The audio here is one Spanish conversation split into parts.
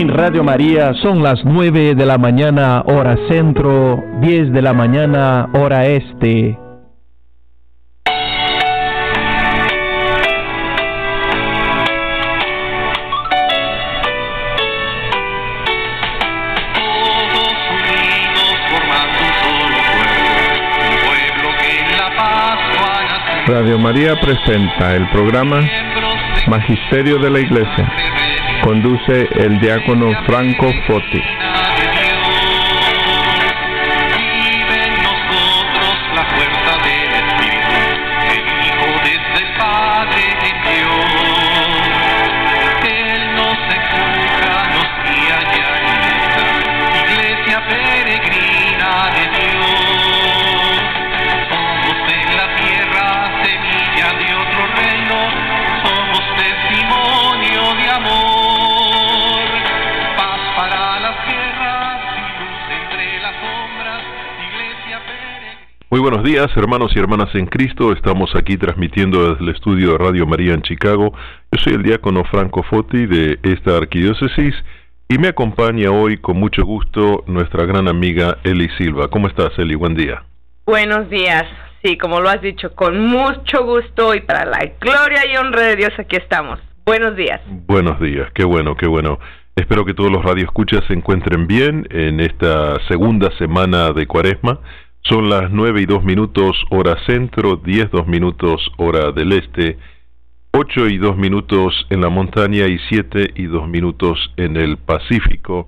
En Radio María son las 9 de la mañana hora centro, 10 de la mañana hora este. Radio María presenta el programa Magisterio de la Iglesia. Conduce el diácono Franco Foti. Buenos días, hermanos y hermanas en Cristo. Estamos aquí transmitiendo desde el estudio de Radio María en Chicago. Yo soy el diácono Franco Foti de esta arquidiócesis y me acompaña hoy con mucho gusto nuestra gran amiga Eli Silva. ¿Cómo estás, Eli? Buen día. Buenos días. Sí, como lo has dicho, con mucho gusto y para la gloria y honra de Dios aquí estamos. Buenos días. Buenos días, qué bueno, qué bueno. Espero que todos los radioescuchas se encuentren bien en esta segunda semana de Cuaresma. Son las nueve y dos minutos hora centro, diez dos minutos hora del este, ocho y dos minutos en la montaña y siete y dos minutos en el Pacífico.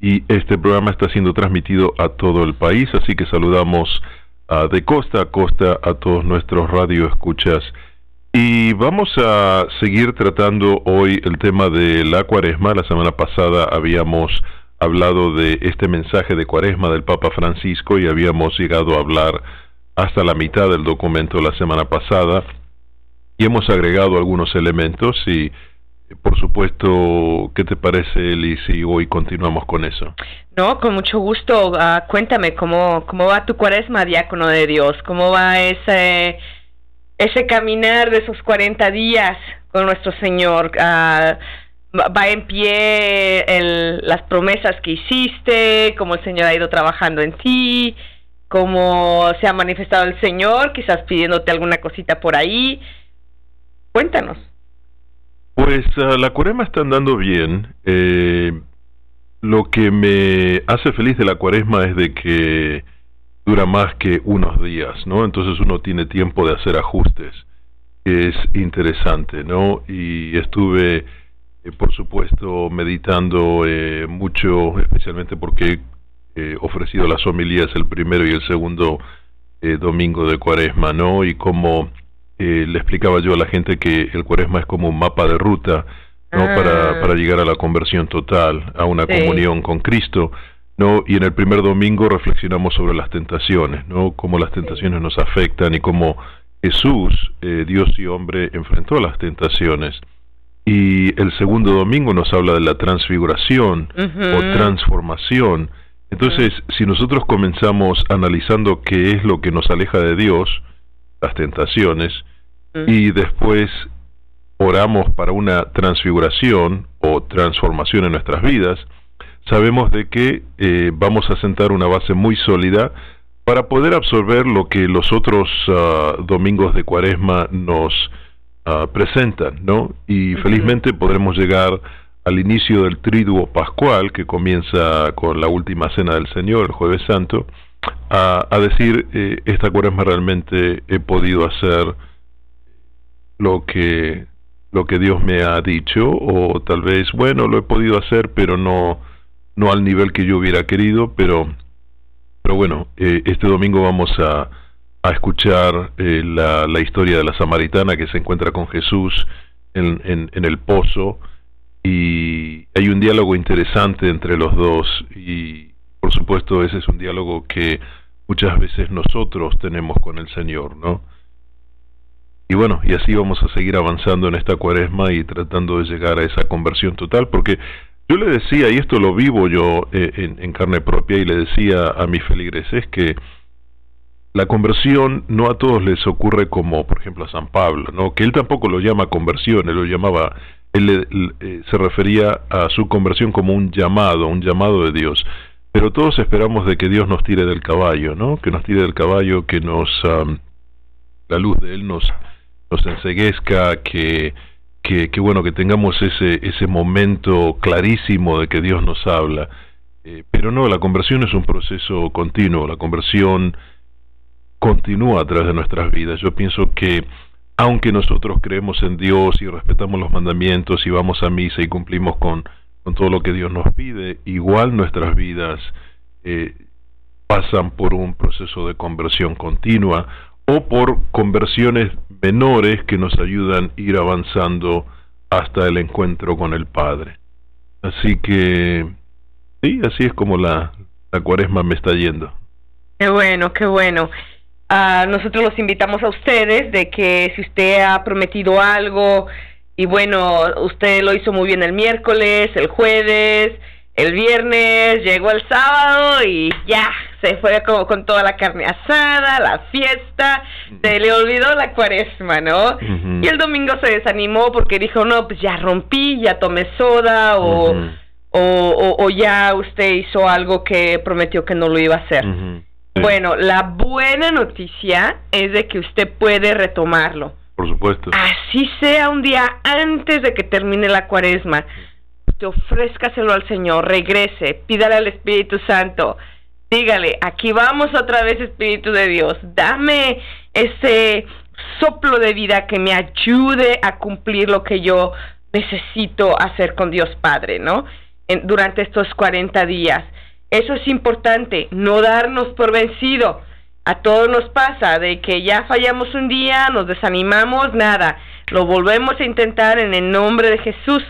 Y este programa está siendo transmitido a todo el país, así que saludamos de costa a costa a todos nuestros radioescuchas. Y vamos a seguir tratando hoy el tema de la cuaresma. La semana pasada habíamos hablado de este mensaje de cuaresma del Papa Francisco y habíamos llegado a hablar hasta la mitad del documento la semana pasada y hemos agregado algunos elementos y por supuesto, ¿qué te parece, Eli, si hoy continuamos con eso? No, con mucho gusto. Ah, cuéntame cómo, cómo va tu cuaresma, diácono de Dios, cómo va ese, ese caminar de esos 40 días con nuestro Señor. Uh, va en pie las promesas que hiciste, cómo el Señor ha ido trabajando en ti, cómo se ha manifestado el Señor, quizás pidiéndote alguna cosita por ahí. Cuéntanos. Pues uh, la cuaresma está andando bien. Eh, lo que me hace feliz de la cuaresma es de que dura más que unos días, ¿no? Entonces uno tiene tiempo de hacer ajustes. Es interesante, ¿no? Y estuve eh, por supuesto, meditando eh, mucho, especialmente porque he eh, ofrecido las homilías el primero y el segundo domingo de Cuaresma, ¿no? Y como le explicaba yo a la gente que el Cuaresma es como un mapa de ruta, ¿no? Para, ah. para llegar a la conversión total, a una comunión con Cristo. ¿no? Y en el primer domingo reflexionamos sobre las tentaciones, ¿no? Cómo las tentaciones nos afectan y cómo Jesús, Dios y hombre, enfrentó las tentaciones. Y el segundo domingo nos habla de la transfiguración o transformación. Entonces, si nosotros comenzamos analizando qué es lo que nos aleja de Dios, las tentaciones, y después oramos para una transfiguración o transformación en nuestras vidas, sabemos de que eh, vamos a sentar una base muy sólida para poder absorber lo que los otros ah, domingos de cuaresma nos Ah, presentan, ¿no? Y felizmente podremos llegar al inicio del triduo pascual, que comienza con la última cena del Señor, el jueves santo, a, decir, eh, esta cuaresma realmente he podido hacer lo que, lo que Dios me ha dicho, o tal vez, bueno, lo he podido hacer, pero no, no al nivel que yo hubiera querido, pero, pero bueno, eh, este domingo vamos a a escuchar eh, la, la, historia de la samaritana que se encuentra con Jesús en, en, el pozo y hay un diálogo interesante entre los dos y por supuesto ese es un diálogo que muchas veces nosotros tenemos con el Señor, ¿no? Y bueno, y así vamos a seguir avanzando en esta cuaresma y tratando de llegar a esa conversión total, porque yo le decía, y esto lo vivo yo eh, en, en, carne propia, y le decía a mis feligreses que la conversión no a todos les ocurre como, por ejemplo, a San Pablo, ¿no? que él tampoco lo llama conversión, él lo llamaba él eh, se refería a su conversión como un llamado, un llamado de Dios. Pero todos esperamos de que Dios nos tire del caballo, ¿no? Que nos tire del caballo, que nos la luz de él nos nos enseguezca, que, que, que, bueno que tengamos ese ese momento clarísimo de que Dios nos habla. Eh, pero no, la conversión es un proceso continuo, la conversión continúa a través de nuestras vidas. Yo pienso que aunque nosotros creemos en Dios y respetamos los mandamientos y vamos a misa y cumplimos con, con todo lo que Dios nos pide, igual nuestras vidas eh, pasan por un proceso de conversión continua o por conversiones menores que nos ayudan a ir avanzando hasta el encuentro con el Padre. Así que, sí, así es como la, la cuaresma me está yendo. Qué bueno, qué bueno. Uh, nosotros los invitamos a ustedes de que si usted ha prometido algo y bueno, usted lo hizo muy bien el miércoles, el jueves, el viernes, llegó el sábado y ya, se fue como con toda la carne asada, la fiesta, se le olvidó la cuaresma, ¿no? Y el domingo se desanimó porque dijo, no, pues ya rompí, ya tomé soda o, o, o, ya usted hizo algo que prometió que no lo iba a hacer. Bueno, la buena noticia es de que usted puede retomarlo. Por supuesto. Así sea un día antes de que termine la cuaresma. Usted ofrézcaselo al Señor, regrese, pídale al Espíritu Santo. Dígale, aquí vamos otra vez, Espíritu de Dios. Dame ese soplo de vida que me ayude a cumplir lo que yo necesito hacer con Dios Padre, ¿no? En, durante estos 40 días. Eso es importante, no darnos por vencido. A todos nos pasa de que ya fallamos un día, nos desanimamos, nada. Lo volvemos a intentar en el nombre de Jesús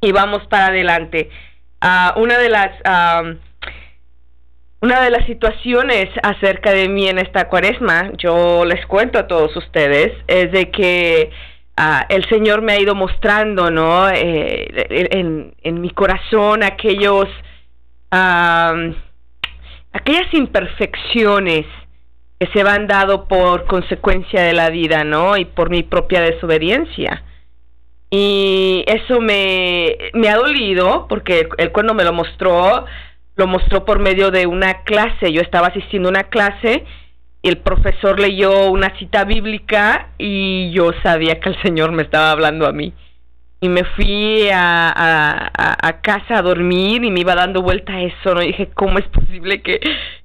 y vamos para adelante. Uh, una de las uh, una de las situaciones acerca de mí en esta cuaresma, yo les cuento a todos ustedes, es de que uh, el Señor me ha ido mostrando, ¿no? Eh, en, en mi corazón aquellos aquellas imperfecciones que se van dado por consecuencia de la vida, ¿no? Y por mi propia desobediencia. Y eso me, me ha dolido porque él cuando me lo mostró, lo mostró por medio de una clase. Yo estaba asistiendo a una clase y el profesor leyó una cita bíblica y yo sabía que el Señor me estaba hablando a mí y me fui a, a, casa a dormir y me iba dando vuelta eso, ¿no? Y dije, ¿cómo es posible que,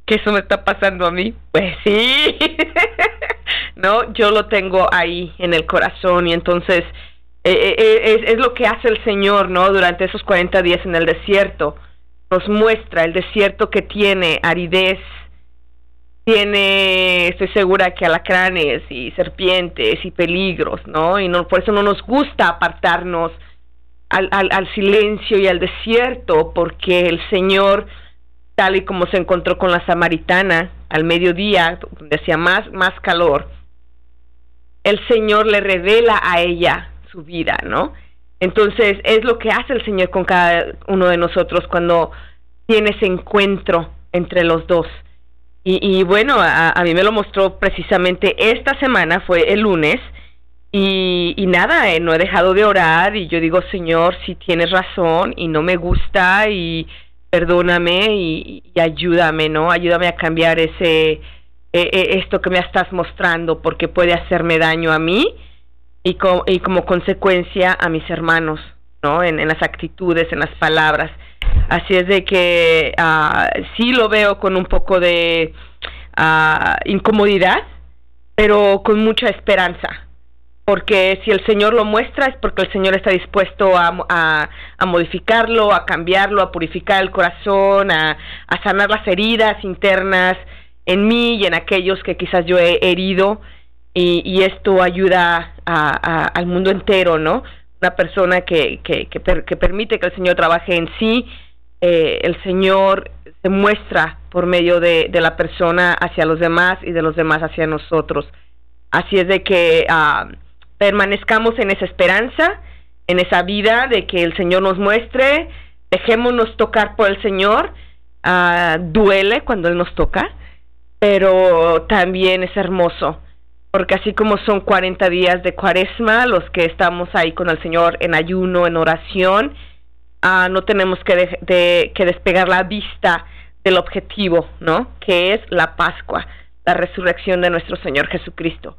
que eso me está pasando a mí? Pues sí, ¿no? Yo lo tengo ahí en el corazón y entonces eh, eh, eh, es, es lo que hace el Señor, ¿no? Durante esos 40 días en el desierto. Nos muestra el desierto que tiene aridez, tiene, estoy segura que alacranes y serpientes y peligros, ¿no? Y no, por eso no nos gusta apartarnos al, al, al silencio y al desierto, porque el Señor, tal y como se encontró con la samaritana al mediodía, donde hacía más, más calor, el Señor le revela a ella su vida, ¿no? Entonces es lo que hace el Señor con cada uno de nosotros cuando tiene ese encuentro entre los dos y, y bueno, a, a, mí me lo mostró precisamente esta semana, fue el lunes, y, nada, eh, no he dejado de orar y yo digo, Señor, si tienes razón y no me gusta y perdóname y, ayúdame, ¿no? Ayúdame a cambiar ese, eh, eh, esto que me estás mostrando porque puede hacerme daño a mí y, y como consecuencia a mis hermanos, ¿no? En las actitudes, en las palabras. Así es de que uh, sí lo veo con un poco de uh, incomodidad, pero con mucha esperanza. Porque si el Señor lo muestra es porque el Señor está dispuesto a, a, modificarlo, a cambiarlo, a purificar el corazón, a, a sanar las heridas internas en mí y en aquellos que quizás yo he herido. Y, esto ayuda a, al mundo entero, ¿no? Una persona que, que, que, que permite que el Señor trabaje en sí eh, el Señor se muestra por medio de, de, la persona hacia los demás y de los demás hacia nosotros. Así es de que uh, permanezcamos en esa esperanza, en esa vida de que el Señor nos muestre, dejémonos tocar por el Señor, uh, duele cuando Él nos toca, pero también es hermoso porque así como son 40 días de cuaresma, los que estamos ahí con el Señor en ayuno, en oración, ah, no tenemos que, que despegar la vista del objetivo, ¿no? Que es la Pascua, la resurrección de nuestro Señor Jesucristo.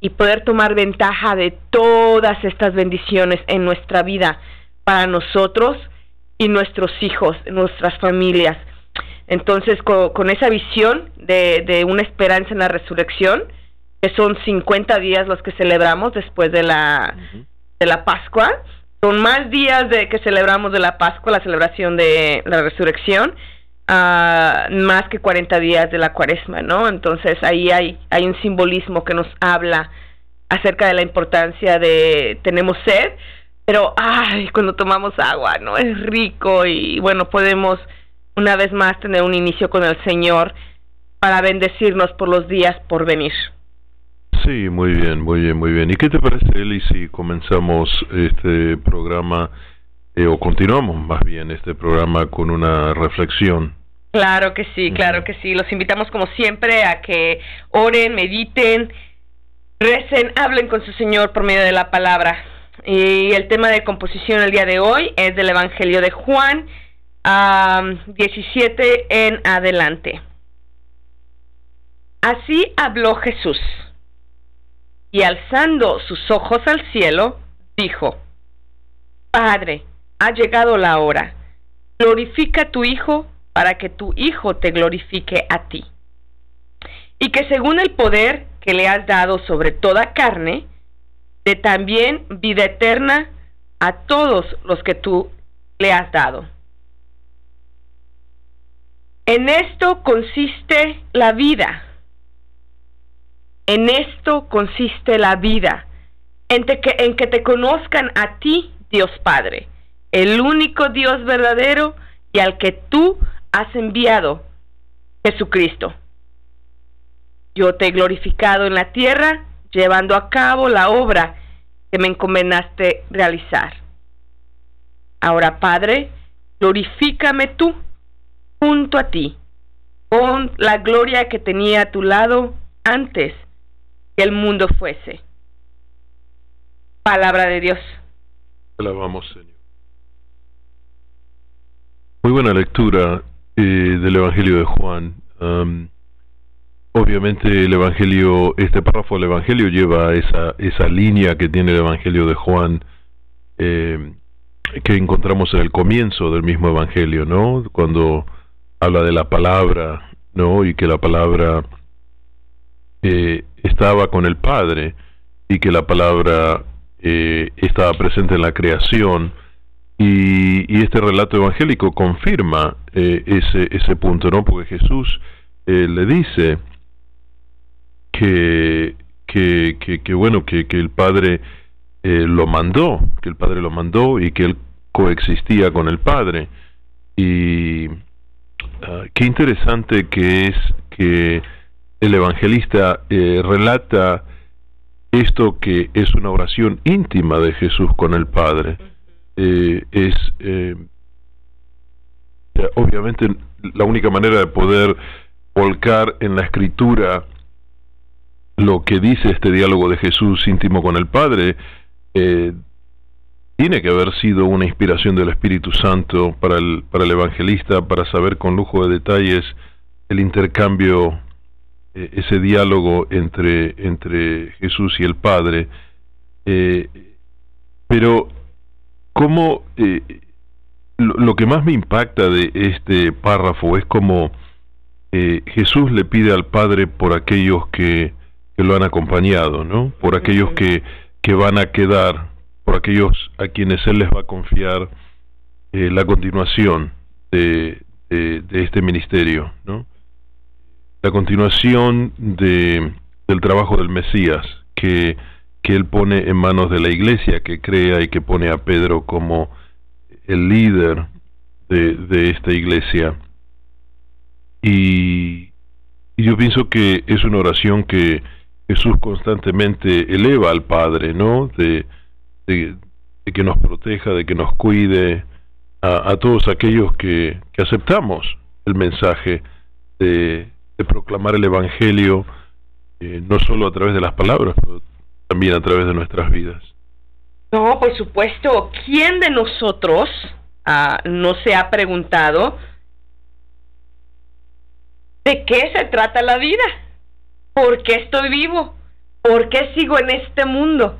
Y poder tomar ventaja de todas estas bendiciones en nuestra vida para nosotros y nuestros hijos, nuestras familias. Entonces, con, esa visión de, de, una esperanza en la resurrección, que son 50 días los que celebramos después de la, de la Pascua, son más días de que celebramos de la Pascua, la celebración de la resurrección, uh, más que 40 días de la cuaresma, ¿no? Entonces ahí hay, hay un simbolismo que nos habla acerca de la importancia de tenemos sed, pero ay, cuando tomamos agua, ¿no? Es rico y bueno, podemos una vez más tener un inicio con el Señor para bendecirnos por los días por venir. Sí, muy bien, muy bien, muy bien. ¿Y qué te parece, Eli, si comenzamos este programa eh, o continuamos más bien este programa con una reflexión? Claro que sí, claro que sí. Los invitamos como siempre a que oren, mediten, recen, hablen con su Señor por medio de la palabra. Y el tema de composición el día de hoy es del Evangelio de Juan, 17 en adelante. Así habló Jesús, y alzando sus ojos al cielo, dijo, Padre, ha llegado la hora, glorifica a tu Hijo para que tu Hijo te glorifique a ti. Y que según el poder que le has dado sobre toda carne, de también vida eterna a todos los que tú le has dado. En esto consiste la vida. En esto consiste la vida. En, que, en que te conozcan a ti, Dios Padre, el único Dios verdadero y al que tú has enviado Jesucristo. Yo te he glorificado en la tierra, llevando a cabo la obra que me encomendaste realizar. Ahora, Padre, glorifícame tú junto a ti, con la gloria que tenía a tu lado antes que el mundo fuese. Palabra de Dios. Alabamos, Señor. Muy buena lectura eh, del Evangelio de Juan. obviamente el Evangelio, este párrafo del Evangelio lleva esa, esa línea que tiene el Evangelio de Juan, eh, que encontramos en el comienzo del mismo Evangelio, ¿no? Cuando habla de la palabra, ¿no? Y que la palabra eh, estaba con el Padre y que la palabra estaba presente en la creación y, este relato evangélico confirma eh, ese, ese punto, ¿no? Porque Jesús eh, le dice que, que, que, bueno, que, que el Padre eh, lo mandó, que el Padre lo mandó y que él coexistía con el Padre. Y ah, qué interesante que es que el evangelista relata esto que es una oración íntima de Jesús con el Padre. Eh, es eh, obviamente la única manera de poder volcar en la escritura lo que dice este diálogo de Jesús íntimo con el Padre, eh, tiene que haber sido una inspiración del Espíritu Santo para el, para el evangelista, para saber con lujo de detalles el intercambio, ese diálogo entre, entre Jesús y el Padre. pero cómo eh, lo, que más me impacta de este párrafo es como eh, Jesús le pide al Padre por aquellos que, que lo han acompañado, ¿no? Por aquellos que, que van a quedar, por aquellos a quienes Él les va a confiar eh, la continuación de, de, este ministerio, ¿no? La continuación de, del trabajo del Mesías, que que él pone en manos de la iglesia, que crea y que pone a Pedro como el líder de, esta iglesia. Y, yo pienso que es una oración que Jesús constantemente eleva al Padre, ¿no? De, de, que nos proteja, de que nos cuide a, todos aquellos que, que, aceptamos el mensaje de, de proclamar el Evangelio eh, no solo a través de las palabras, pero también a través de nuestras vidas. No, por supuesto. ¿Quién de nosotros ah, no se ha preguntado de qué se trata la vida? ¿Por qué estoy vivo? ¿Por qué sigo en este mundo?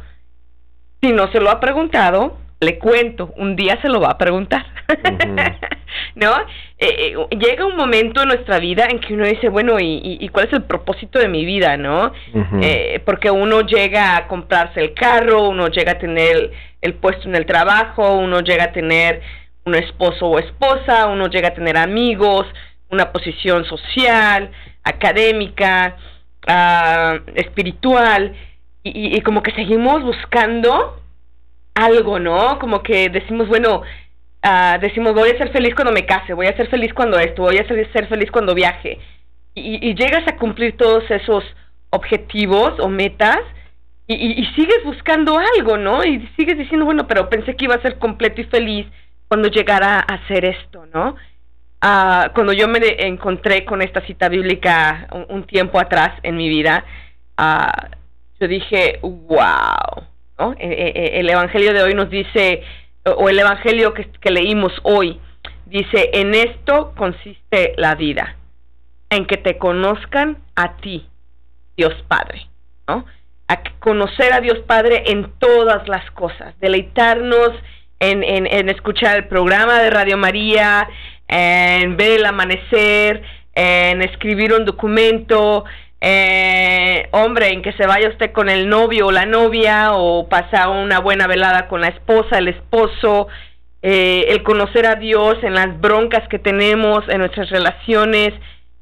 Si no se lo ha preguntado, le cuento, un día se lo va a preguntar. ¿No? Eh, eh, llega un momento en nuestra vida en que uno dice, bueno, ¿y, y cuál es el propósito de mi vida? ¿No? eh, porque uno llega a comprarse el carro, uno llega a tener el puesto en el trabajo, uno llega a tener un esposo o esposa, uno llega a tener amigos, una posición social, académica, uh, espiritual, y, y, como que seguimos buscando algo, ¿no? Como que decimos, bueno, uh, decimos, voy a ser feliz cuando me case, voy a ser feliz cuando esto, voy a ser, feliz cuando viaje. Y, llegas a cumplir todos esos objetivos o metas y, sigues buscando algo, ¿no? Y sigues diciendo, bueno, pero pensé que iba a ser completo y feliz cuando llegara a hacer esto, ¿no? Uh, cuando yo me encontré con esta cita bíblica un, tiempo atrás en mi vida, uh, yo dije, wow, ¿no? E, e, el Evangelio de hoy nos dice, o el Evangelio que, que leímos hoy, dice, en esto consiste la vida, en que te conozcan a ti, Dios Padre, ¿no? A conocer a Dios Padre en todas las cosas, deleitarnos en, en, en escuchar el programa de Radio María, en ver el amanecer, en escribir un documento, eh, hombre, en que se vaya usted con el novio o la novia o pasar una buena velada con la esposa, el esposo, eh, el conocer a Dios en las broncas que tenemos, en nuestras relaciones,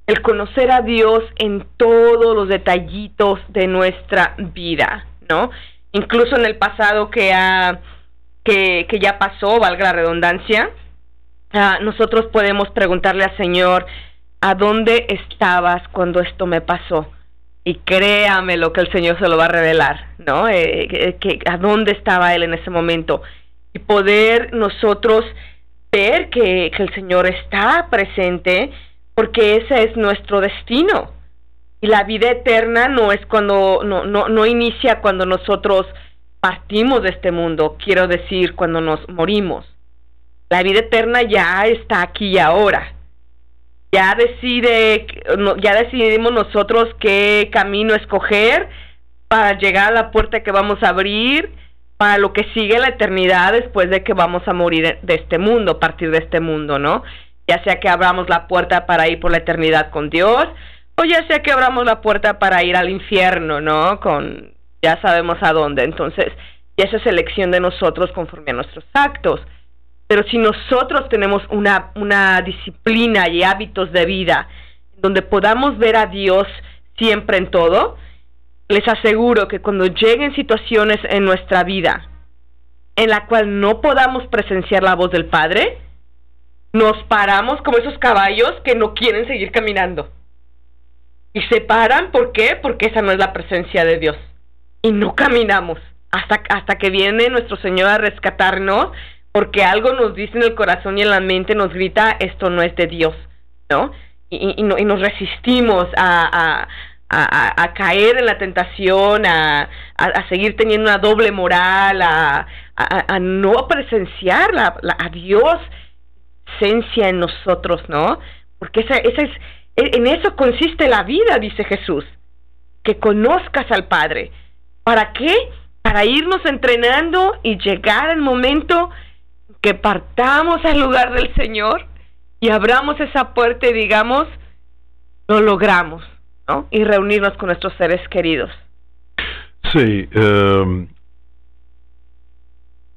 el conocer a Dios en todos los detallitos de nuestra vida, ¿no? Incluso en el pasado que, ha, que, que ya pasó, valga la redundancia, uh, nosotros podemos preguntarle al Señor, ¿a dónde estabas cuando esto me pasó? Y créame lo que el Señor se lo va a revelar, ¿no? Eh, que, que, ¿A dónde estaba Él en ese momento? Y poder nosotros ver que, que el Señor está presente, porque ese es nuestro destino. Y la vida eterna no es cuando, no, no, no inicia cuando nosotros partimos de este mundo, quiero decir, cuando nos morimos. La vida eterna ya está aquí y ahora ya decide, ya decidimos nosotros qué camino escoger para llegar a la puerta que vamos a abrir, para lo que sigue la eternidad después de que vamos a morir de este mundo, partir de este mundo, ¿no? Ya sea que abramos la puerta para ir por la eternidad con Dios, o ya sea que abramos la puerta para ir al infierno, ¿no? Con, ya sabemos a dónde. Entonces, y esa es elección de nosotros conforme a nuestros actos. Pero si nosotros tenemos una, una disciplina y hábitos de vida donde podamos ver a Dios siempre en todo, les aseguro que cuando lleguen situaciones en nuestra vida en la cual no podamos presenciar la voz del Padre, nos paramos como esos caballos que no quieren seguir caminando. Y se paran, ¿por qué? Porque esa no es la presencia de Dios. Y no caminamos hasta, hasta que viene nuestro Señor a rescatarnos porque algo nos dice en el corazón y en la mente, nos grita, esto no es de Dios, ¿no? Y, y, y nos resistimos a, caer en la tentación, a, seguir teniendo una doble moral, a, a, no presenciar la, a Dios esencia en nosotros, ¿no? Porque esa, esa es, en eso consiste la vida, dice Jesús, que conozcas al Padre. ¿Para qué? Para irnos entrenando y llegar al momento que partamos al lugar del Señor y abramos esa puerta y digamos, lo logramos, ¿no? Y reunirnos con nuestros seres queridos. Sí, um,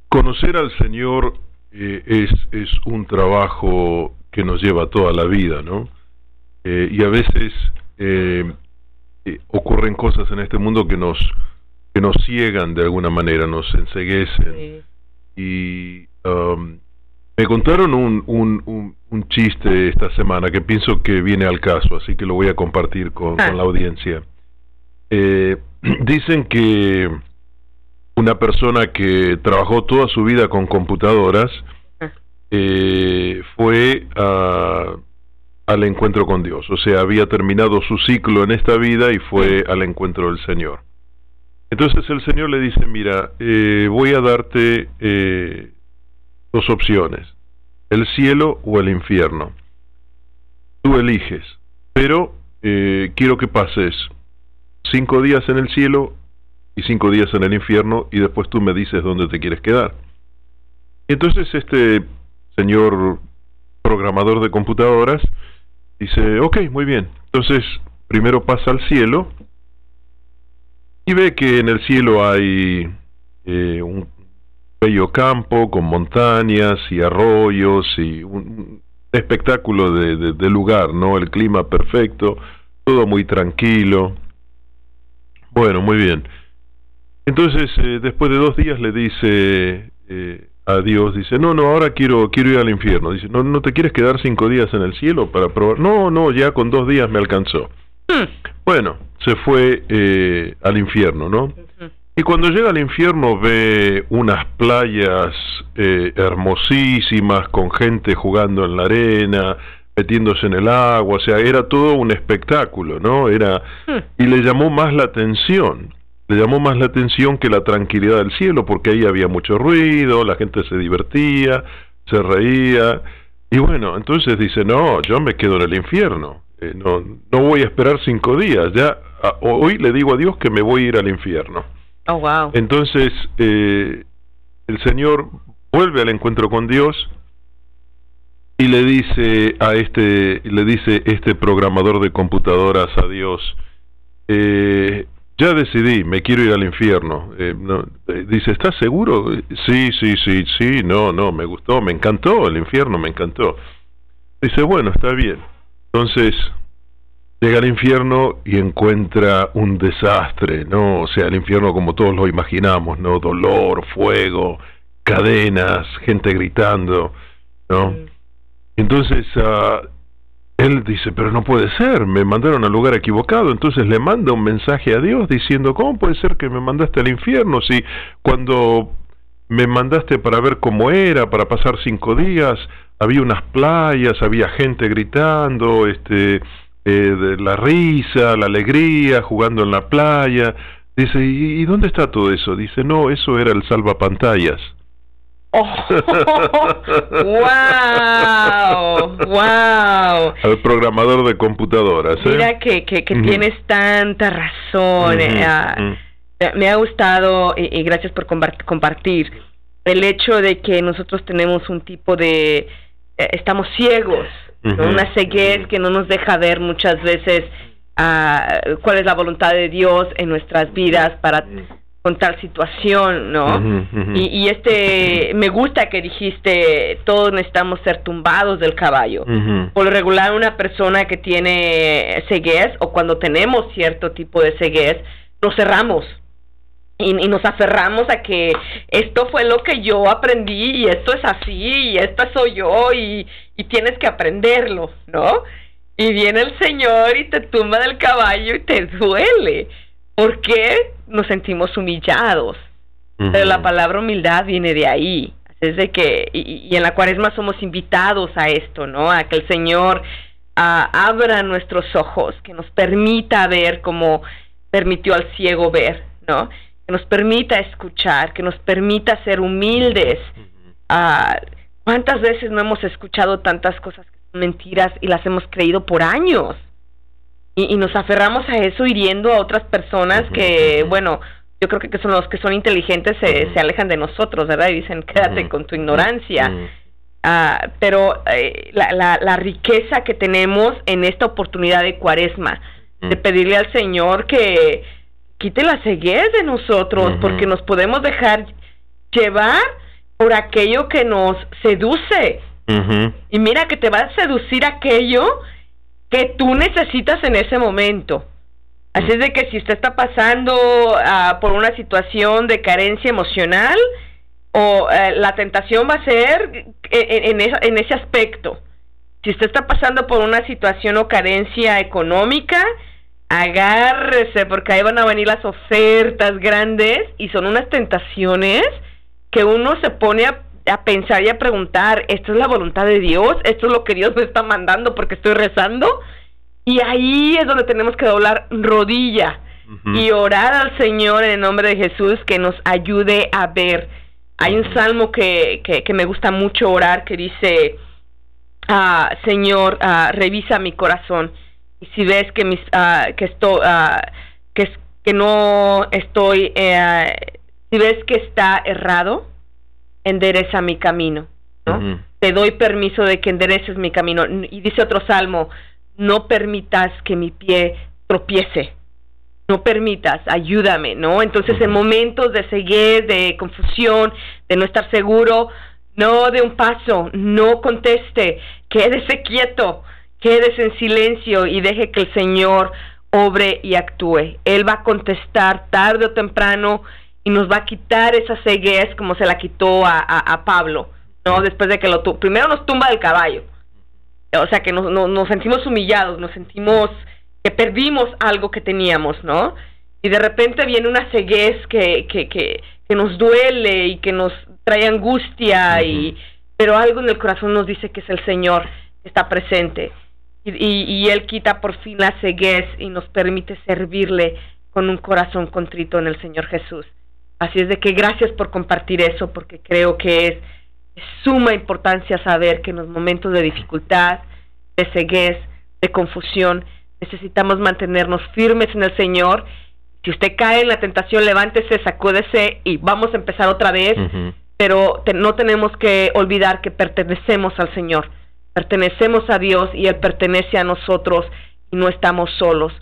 conocer al Señor eh, es, es un trabajo que nos lleva toda la vida, ¿no? Eh, y a veces eh, ocurren cosas en este mundo que nos que nos ciegan de alguna manera, nos enseguecen. Sí. Y um, me contaron un, un, un, un, chiste esta semana que pienso que viene al caso, así que lo voy a compartir con, ah. con la audiencia. Eh, dicen que una persona que trabajó toda su vida con computadoras ah. eh, fue a, al encuentro con Dios. O sea, había terminado su ciclo en esta vida y fue al encuentro del Señor. Entonces el Señor le dice, mira, eh, voy a darte eh, dos opciones, el cielo o el infierno. Tú eliges, pero eh, quiero que pases cinco días en el cielo y cinco días en el infierno y después tú me dices dónde te quieres quedar. Entonces este señor programador de computadoras dice, ok, muy bien, entonces primero pasa al cielo y ve que en el cielo hay eh, un bello campo con montañas y arroyos y un espectáculo de, de, lugar, ¿no? El clima perfecto, todo muy tranquilo. Bueno, muy bien. Entonces, eh, después de dos días le dice eh, a Dios, dice, no, no, ahora quiero, quiero ir al infierno. Dice, no, ¿no te quieres quedar cinco días en el cielo para probar? No, no, ya con dos días me alcanzó. Hmm. Bueno, se fue eh, al infierno, ¿no? Y cuando llega al infierno ve unas playas eh, hermosísimas con gente jugando en la arena, metiéndose en el agua, o sea, era todo un espectáculo, ¿no? Era hmm. y le llamó más la atención. Le llamó más la atención que la tranquilidad del cielo, porque ahí había mucho ruido, la gente se divertía, se reía. Y bueno, entonces dice, no, yo me quedo en el infierno. Eh, no, no voy a esperar cinco días. Ya hoy le digo a Dios que me voy a ir al infierno. Oh. Entonces, eh, el Señor vuelve al encuentro con Dios y le dice a este, le dice este programador de computadoras a Dios, eh, ya decidí, me quiero ir al infierno. Eh, dice, ¿estás seguro? Sí, sí, sí, sí, no, no, me gustó, me encantó el infierno, me encantó. Dice, bueno, está bien. Entonces, llega al infierno y encuentra un desastre, ¿no? O sea, el infierno como todos lo imaginamos, ¿no? Dolor, fuego, cadenas, gente gritando, ¿no? Entonces, uh, él dice, pero no puede ser, me mandaron al lugar equivocado, entonces le manda un mensaje a Dios diciendo, ¿cómo puede ser que me mandaste al infierno si cuando me mandaste para ver cómo era, para pasar cinco días, había unas playas, había gente gritando, este, eh, de la risa, la alegría, jugando en la playa. Dice, ¿y, dónde está todo eso? Dice, no, eso era el salvapantallas. Oh, wow, wow. Al programador de computadoras. ¿eh? Mira que, que, tienes tanta razón. Eh, ah, me ha gustado y, gracias por compartir el hecho de que nosotros tenemos un tipo de estamos ciegos una ceguez que no nos deja ver muchas veces uh, cuál es la voluntad de Dios en nuestras vidas para con tal situación, ¿no? Y, y, este, me gusta que dijiste, todos necesitamos ser tumbados del caballo. Por lo regular, una persona que tiene ceguez o cuando tenemos cierto tipo de ceguez, nos cerramos y, nos aferramos a que esto fue lo que yo aprendí y esto es así y esto soy yo y, y tienes que aprenderlo, ¿no? Y viene el Señor y te tumba del caballo y te duele. ¿Por qué? Nos sentimos humillados. Pero la palabra humildad viene de ahí. Es de que, y, en la cuaresma somos invitados a esto, ¿no? A que el Señor abra nuestros ojos, que nos permita ver como permitió al ciego ver, ¿no? Que nos permita escuchar, que nos permita ser humildes. Ah, ¿Cuántas veces no hemos escuchado tantas cosas que son mentiras y las hemos creído por años? Y, nos aferramos a eso hiriendo a otras personas que, bueno, yo creo que son los que son inteligentes se, se alejan de nosotros, ¿verdad? Y dicen, quédate con tu ignorancia. Ah, pero eh, la, la, la riqueza que tenemos en esta oportunidad de cuaresma, de pedirle al Señor que, quite la ceguez de nosotros, porque nos podemos dejar llevar por aquello que nos seduce. Y mira que te va a seducir aquello que tú necesitas en ese momento. Así es de que si usted está pasando uh, por una situación de carencia emocional, o uh, la tentación va a ser en, en, en ese aspecto. Si usted está pasando por una situación o carencia económica, agárrese porque ahí van a venir las ofertas grandes y son unas tentaciones que uno se pone a, a pensar y a preguntar, ¿esto es la voluntad de Dios? ¿Esto es lo que Dios me está mandando porque estoy rezando? Y ahí es donde tenemos que doblar rodilla y orar al Señor en el nombre de Jesús que nos ayude a ver. Hay un salmo que, que, me gusta mucho orar que dice, ah, Señor, ah, revisa mi corazón. Y si ves que, mis, ah, que, estoy, que, que no estoy, eh, si ves que está errado, endereza mi camino. ¿no? Te doy permiso de que endereces mi camino. Y dice otro salmo, no permitas que mi pie tropiece. No permitas, ayúdame, ¿no? Entonces, en momentos de ceguez, de confusión, de no estar seguro, no de un paso, no conteste, quédese quieto, quédese en silencio y deje que el Señor obre y actúe. Él va a contestar tarde o temprano y nos va a quitar esa ceguez como se la quitó a, a, Pablo, ¿no? Después de que lo primero nos tumba del caballo. O sea, que nos, nos, sentimos humillados, nos sentimos que perdimos algo que teníamos, ¿no? Y de repente viene una ceguez que, que, que, que nos duele y que nos trae angustia, y, pero algo en el corazón nos dice que es el Señor que está presente. Y, y, y Él quita por fin la ceguez y nos permite servirle con un corazón contrito en el Señor Jesús. Así es de que gracias por compartir eso, porque creo que es de suma importancia saber que en los momentos de dificultad, de ceguez, de confusión, necesitamos mantenernos firmes en el Señor. Si usted cae en la tentación, levántese, sacúdese y vamos a empezar otra vez. Pero no tenemos que olvidar que pertenecemos al Señor, pertenecemos a Dios y Él pertenece a nosotros y no estamos solos.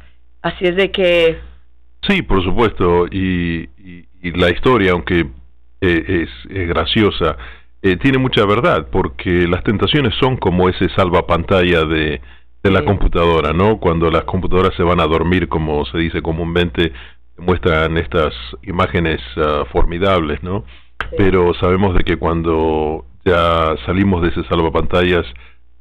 Así es de que... Sí, por supuesto, y, y la historia, aunque eh, es, graciosa, eh, tiene mucha verdad, porque las tentaciones son como ese salvapantalla de, de la computadora, ¿no? Cuando las computadoras se van a dormir, como se dice comúnmente, muestran estas imágenes ah, formidables, ¿no? Pero sabemos de que cuando ya salimos de ese salvapantallas,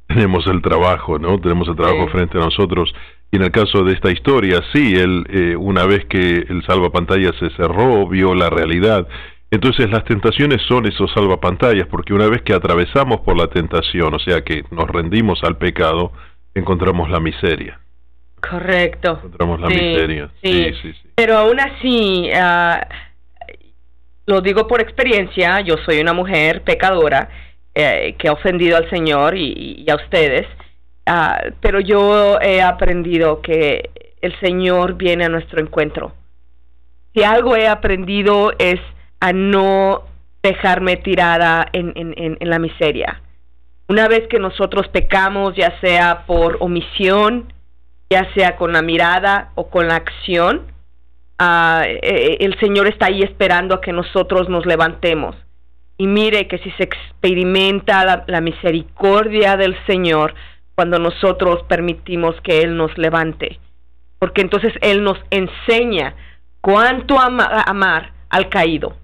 tenemos el trabajo, ¿no? Tenemos el trabajo frente a nosotros y en el caso de esta historia, sí, él eh, una vez que el salvapantallas se cerró, vio la realidad. Entonces las tentaciones son esos salvapantallas, porque una vez que atravesamos por la tentación, o sea que nos rendimos al pecado, encontramos la miseria. Correcto. Encontramos la miseria. Sí. Sí, sí, Pero aún así, ah, lo digo por experiencia, yo soy una mujer pecadora eh, que ha ofendido al Señor y a ustedes Ah, pero yo he aprendido que el Señor viene a nuestro encuentro. Si algo he aprendido es a no dejarme tirada en, en, en, la miseria. Una vez que nosotros pecamos, ya sea por omisión, ya sea con la mirada o con la acción, eh, el Señor está ahí esperando a que nosotros nos levantemos. Y mire que si se experimenta la misericordia del Señor, cuando nosotros permitimos que Él nos levante. Porque entonces Él nos enseña cuánto amar al caído,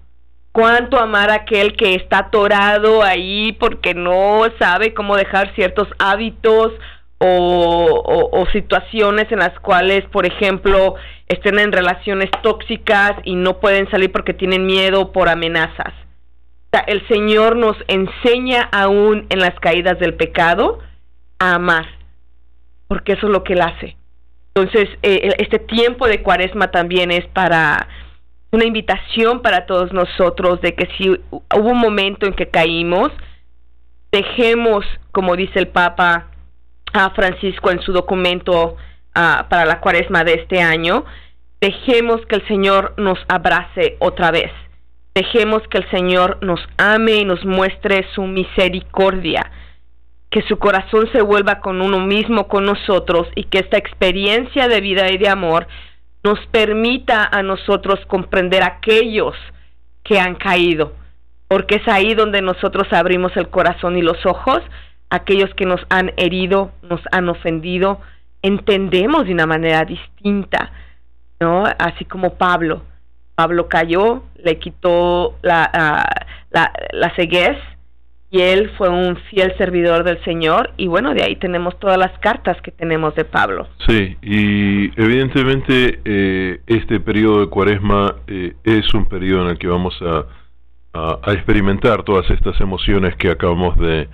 cuánto amar a aquel que está atorado ahí porque no sabe cómo dejar ciertos hábitos o, o, situaciones en las cuales, por ejemplo, estén en relaciones tóxicas y no pueden salir porque tienen miedo por amenazas. El Señor nos enseña aún en las caídas del pecado a amar, porque eso es lo que él hace. Entonces, eh, este tiempo de cuaresma también es para una invitación para todos nosotros de que si hubo un momento en que caímos, dejemos, como dice el Papa a Francisco en su documento ah, para la cuaresma de este año, dejemos que el Señor nos abrace otra vez. Dejemos que el Señor nos ame y nos muestre su misericordia que su corazón se vuelva con uno mismo, con nosotros, y que esta experiencia de vida y de amor nos permita a nosotros comprender a aquellos que han caído, porque es ahí donde nosotros abrimos el corazón y los ojos, aquellos que nos han herido, nos han ofendido, entendemos de una manera distinta, ¿no? Así como Pablo. Pablo cayó, le quitó la, ah, la, la ceguez, y él fue un fiel servidor del Señor y bueno, de ahí tenemos todas las cartas que tenemos de Pablo. Sí, y evidentemente eh, este periodo de cuaresma eh, es un periodo en el que vamos a, a, experimentar todas estas emociones que acabamos de,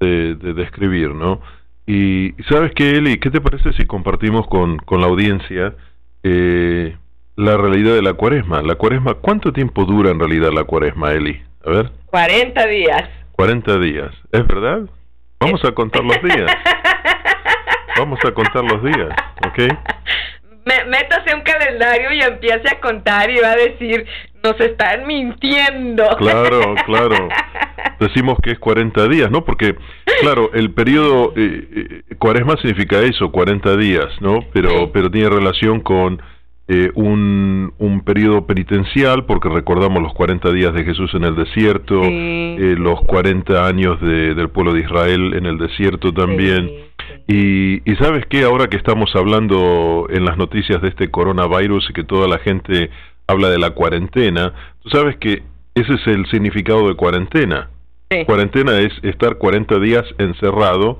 de, describir, ¿no? Y, sabes qué, Eli, ¿qué te parece si compartimos con, con la audiencia eh, la realidad de la cuaresma? La cuaresma, ¿cuánto tiempo dura en realidad la cuaresma, Eli? A ver. 40 días. 40 días, ¿es verdad? Vamos a contar los días. Vamos a contar los días, ¿ok? métase un calendario y empiece a contar y va a decir, nos están mintiendo. Claro, claro. Decimos que es 40 días, ¿no? Porque, claro, el periodo eh, eh, cuaresma significa eso, 40 días, ¿no? Pero, pero tiene relación con eh, un, un periodo penitencial, porque recordamos los 40 días de Jesús en el desierto, eh, los 40 años de, del pueblo de Israel en el desierto también. Y, y sabes qué, ahora que estamos hablando en las noticias de este coronavirus y que toda la gente habla de la cuarentena, tú sabes que ese es el significado de cuarentena. Cuarentena es estar 40 días encerrado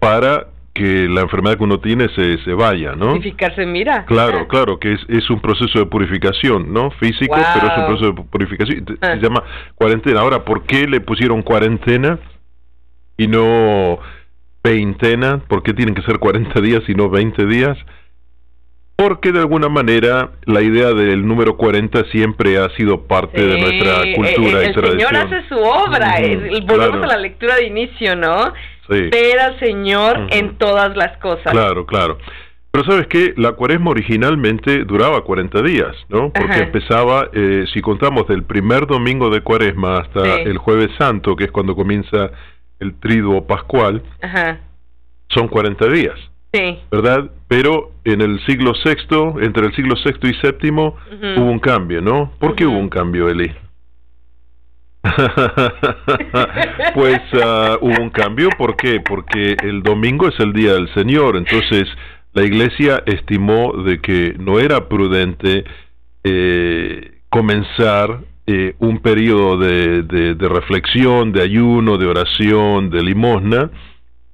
para que la enfermedad que uno tiene se, se vaya, ¿no? Purificarse, mira. Claro, ah. claro, que es, es un proceso de purificación, ¿no? Físico, pero es un proceso de purificación. Se ah. llama cuarentena. Ahora, ¿por qué le pusieron cuarentena y no veintena? ¿Por qué tienen que ser 40 días y no 20 días? Porque de alguna manera la idea del número 40 siempre ha sido parte de nuestra cultura el, y tradición. El Señor hace su obra, volvemos a la lectura de inicio, ¿no? Sí. Ver al Señor en todas las cosas. Claro, claro. Pero sabes que la cuaresma originalmente duraba 40 días, ¿no? Porque empezaba, eh, si contamos del primer domingo de cuaresma hasta el jueves santo, que es cuando comienza el triduo pascual, son 40 días. Sí. ¿Verdad? Pero en el siglo sexto, entre el siglo sexto y séptimo, hubo un cambio, ¿no? ¿Por qué hubo un cambio, Eli? pues uh, hubo un cambio, ¿por qué? Porque el domingo es el día del Señor, entonces la iglesia estimó de que no era prudente eh, comenzar eh, un periodo de, de, reflexión, de ayuno, de oración, de limosna,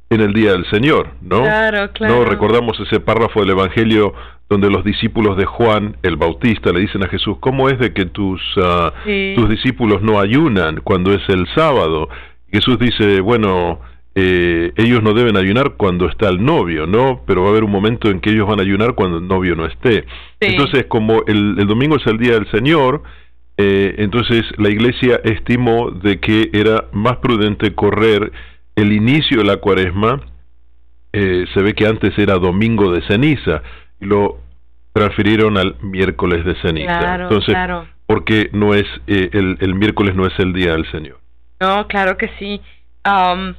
en el día del Señor, ¿no? Claro, claro. No recordamos ese párrafo del Evangelio donde los discípulos de Juan el Bautista le dicen a Jesús, ¿cómo es de que tus, ah, tus discípulos no ayunan cuando es el sábado? Jesús dice, bueno, eh, ellos no deben ayunar cuando está el novio, ¿no? Pero va a haber un momento en que ellos van a ayunar cuando el novio no esté. Entonces, como el, el, domingo es el día del Señor, eh, entonces la iglesia estimó de que era más prudente correr el inicio de la cuaresma, eh, se ve que antes era domingo de ceniza, lo transfirieron al miércoles de ceniza. Claro, Entonces, claro. porque no es eh, el, el, miércoles no es el día del Señor. No, claro que sí. Um,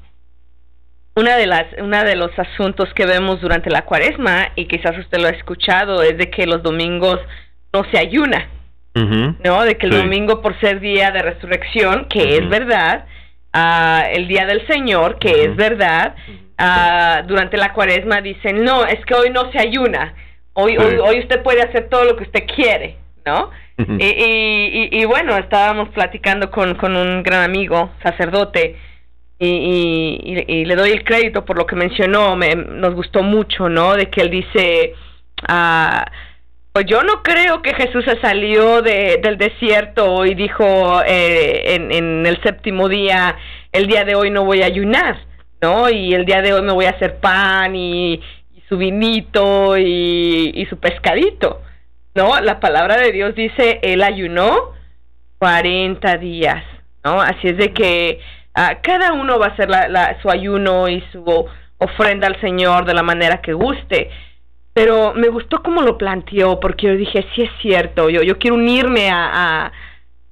una de las una de los asuntos que vemos durante la Cuaresma y quizás usted lo ha escuchado es de que los domingos no se ayuna, no, de que el domingo por ser día de resurrección, que es verdad, el día del Señor, que es verdad, durante la cuaresma dicen, no, es que hoy no se ayuna, hoy, hoy, hoy, usted puede hacer todo lo que usted quiere, ¿no? y, y, y, bueno, estábamos platicando con, con un gran amigo, sacerdote, y, y, le doy el crédito por lo que mencionó, me, nos gustó mucho, ¿no? De que él dice, ah, pues yo no creo que Jesús se salió de, del desierto y dijo eh, en, en, el séptimo día, el día de hoy no voy a ayunar, ¿no? Y el día de hoy me voy a hacer pan y, su vinito y, su pescadito, ¿no? La palabra de Dios dice, él ayunó 40 días, ¿no? Así es de que ah, cada uno va a hacer la, su ayuno y su ofrenda al Señor de la manera que guste pero me gustó cómo lo planteó, porque yo dije, sí es cierto, yo, yo quiero unirme a,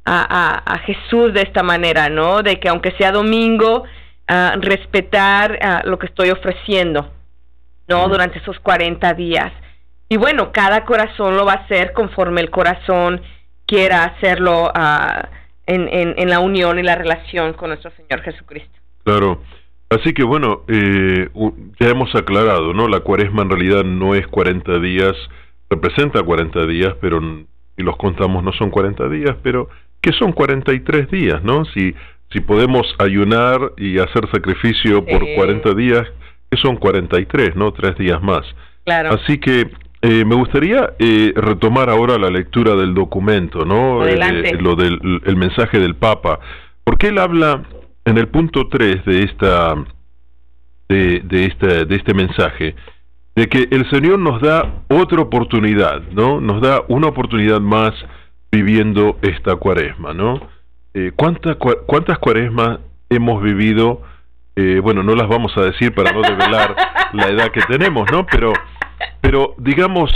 a, Jesús de esta manera, ¿no? De que aunque sea domingo, uh, respetar uh, lo que estoy ofreciendo, ¿no? Durante esos 40 días. Y bueno, cada corazón lo va a hacer conforme el corazón quiera hacerlo uh, en, en, en la unión y la relación con nuestro Señor Jesucristo. Claro. Así que bueno, eh, ya hemos aclarado, ¿no? La cuaresma en realidad no es 40 días, representa 40 días, pero si los contamos no son 40 días, pero ¿qué son 43 días, no? Si, si podemos ayunar y hacer sacrificio por 40 días, ¿qué son 43, no? Tres días más. Claro. Así que eh, me gustaría eh, retomar ahora la lectura del documento, ¿no? Eh, lo del el mensaje del Papa, porque él habla en el punto 3 de esta de, de este de este mensaje de que el Señor nos da otra oportunidad, ¿no? Nos da una oportunidad más viviendo esta Cuaresma, ¿no? Eh, ¿cuántas cua- cuántas Cuaresmas hemos vivido? Eh, bueno, no las vamos a decir para no develar la edad que tenemos, ¿no? Pero pero digamos,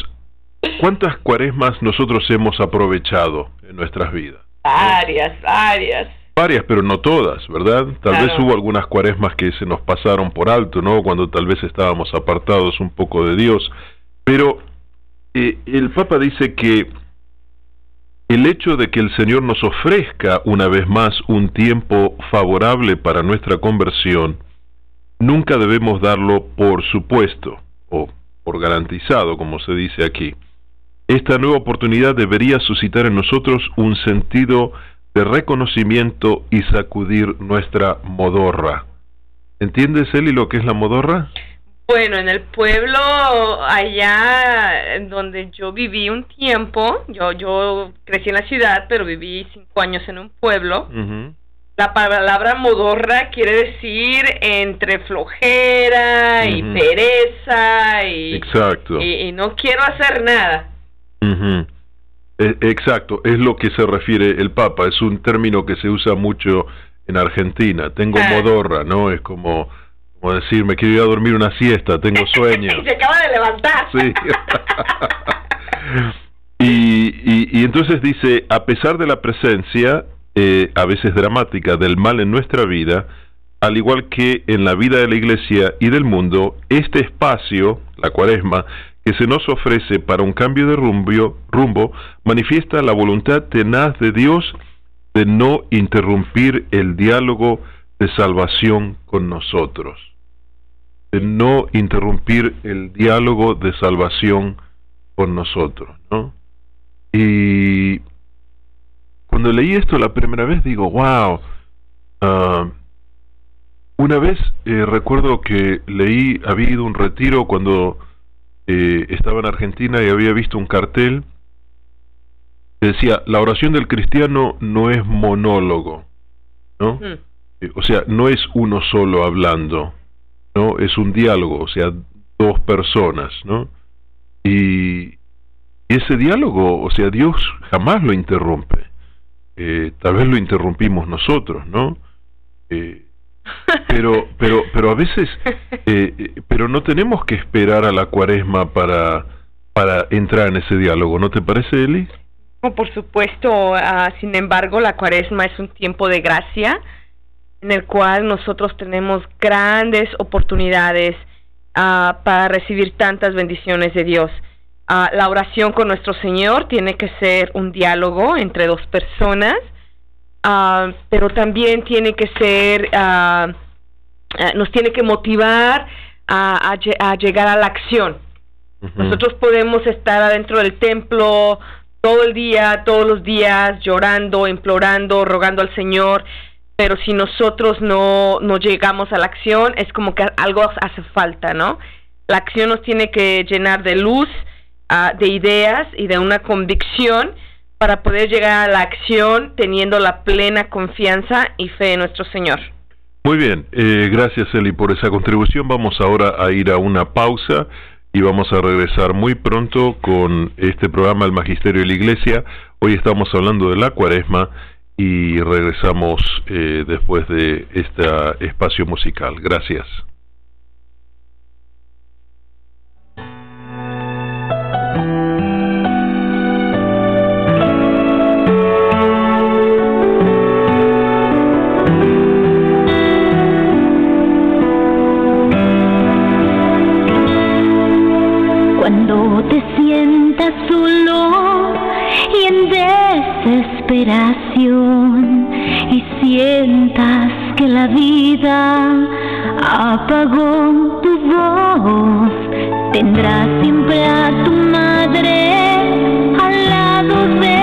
¿cuántas cuaresmas nosotros hemos aprovechado en nuestras vidas? Varias, varias. Varias, pero no todas, ¿verdad? Tal Claro. vez hubo algunas cuaresmas que se nos pasaron por alto, ¿no? Cuando tal vez estábamos apartados un poco de Dios. Pero eh, el Papa dice que el hecho de que el Señor nos ofrezca una vez más un tiempo favorable para nuestra conversión, nunca debemos darlo por supuesto o por garantizado, como se dice aquí. Esta nueva oportunidad debería suscitar en nosotros un sentido de reconocimiento y sacudir nuestra modorra. ¿Entiendes, Eli, lo que es la modorra? Bueno, en el pueblo allá donde yo viví un tiempo, yo yo crecí en la ciudad, pero viví cinco años en un pueblo. La palabra modorra quiere decir entre flojera y pereza y, Exacto. y, y no quiero hacer nada. E- Exacto, es lo que se refiere el Papa, es un término que se usa mucho en Argentina. Tengo Ah. modorra, ¿no? Es como, como decir, me quiero ir a dormir una siesta, tengo sueño. y se acaba de levantar. Sí. y, y, y entonces dice, a pesar de la presencia, eh, a veces dramática, del mal en nuestra vida, al igual que en la vida de la iglesia y del mundo, este espacio, la cuaresma, que se nos ofrece para un cambio de rumbo manifiesta la voluntad tenaz de Dios de no interrumpir el diálogo de salvación con nosotros de no interrumpir el diálogo de salvación con nosotros, ¿no? Y cuando leí esto la primera vez digo, wow, ah, una vez eh, recuerdo que leí, había ido un retiro cuando eh, estaba en Argentina y había visto un cartel que decía, la oración del cristiano no es monólogo, ¿no? Mm. Eh, o sea, no es uno solo hablando, ¿no? Es un diálogo, o sea, dos personas, ¿no? Y ese diálogo, o sea, Dios jamás lo interrumpe. Eh, tal vez lo interrumpimos nosotros, ¿no? Eh, pero, pero, pero a veces, eh, eh, pero no tenemos que esperar a la cuaresma para, para entrar en ese diálogo, ¿no te parece, Eli? No, por supuesto, ah, sin embargo, la cuaresma es un tiempo de gracia en el cual nosotros tenemos grandes oportunidades ah, para recibir tantas bendiciones de Dios. Ah, la oración con nuestro Señor tiene que ser un diálogo entre dos personas, ah, pero también tiene que ser, nos tiene que motivar a, a lle- a llegar a la acción. Nosotros podemos estar adentro del templo todo el día, todos los días, llorando, implorando, rogando al Señor, pero si nosotros no, no llegamos a la acción, es como que algo hace falta, ¿no? La acción nos tiene que llenar de luz, ah, de ideas y de una convicción para poder llegar a la acción teniendo la plena confianza y fe en nuestro Señor. Muy bien, eh, gracias Eli por esa contribución. Vamos ahora a ir a una pausa y vamos a regresar muy pronto con este programa El Magisterio de la Iglesia. Hoy estamos hablando de la cuaresma y regresamos eh, después de este espacio musical. Gracias. Cuando te sientas solo y en desesperación y sientas que la vida apagó tu voz, tendrás siempre a tu madre al lado del